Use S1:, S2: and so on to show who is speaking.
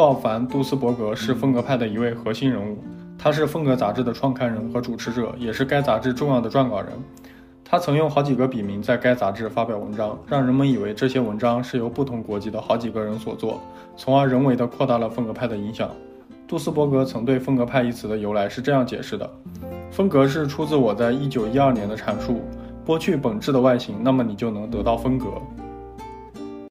S1: 鲍凡·杜斯伯格是风格派的一位核心人物，他是风格杂志的创刊人和主持者，也是该杂志重要的撰稿人。他曾用好几个笔名在该杂志发表文章，让人们以为这些文章是由不同国籍的好几个人所作，从而人为地扩大了风格派的影响。杜斯伯格曾对风格派一词的由来是这样解释的：风格是出自我在1912年的阐述，剥去本质的外形，那么你就能得到风格。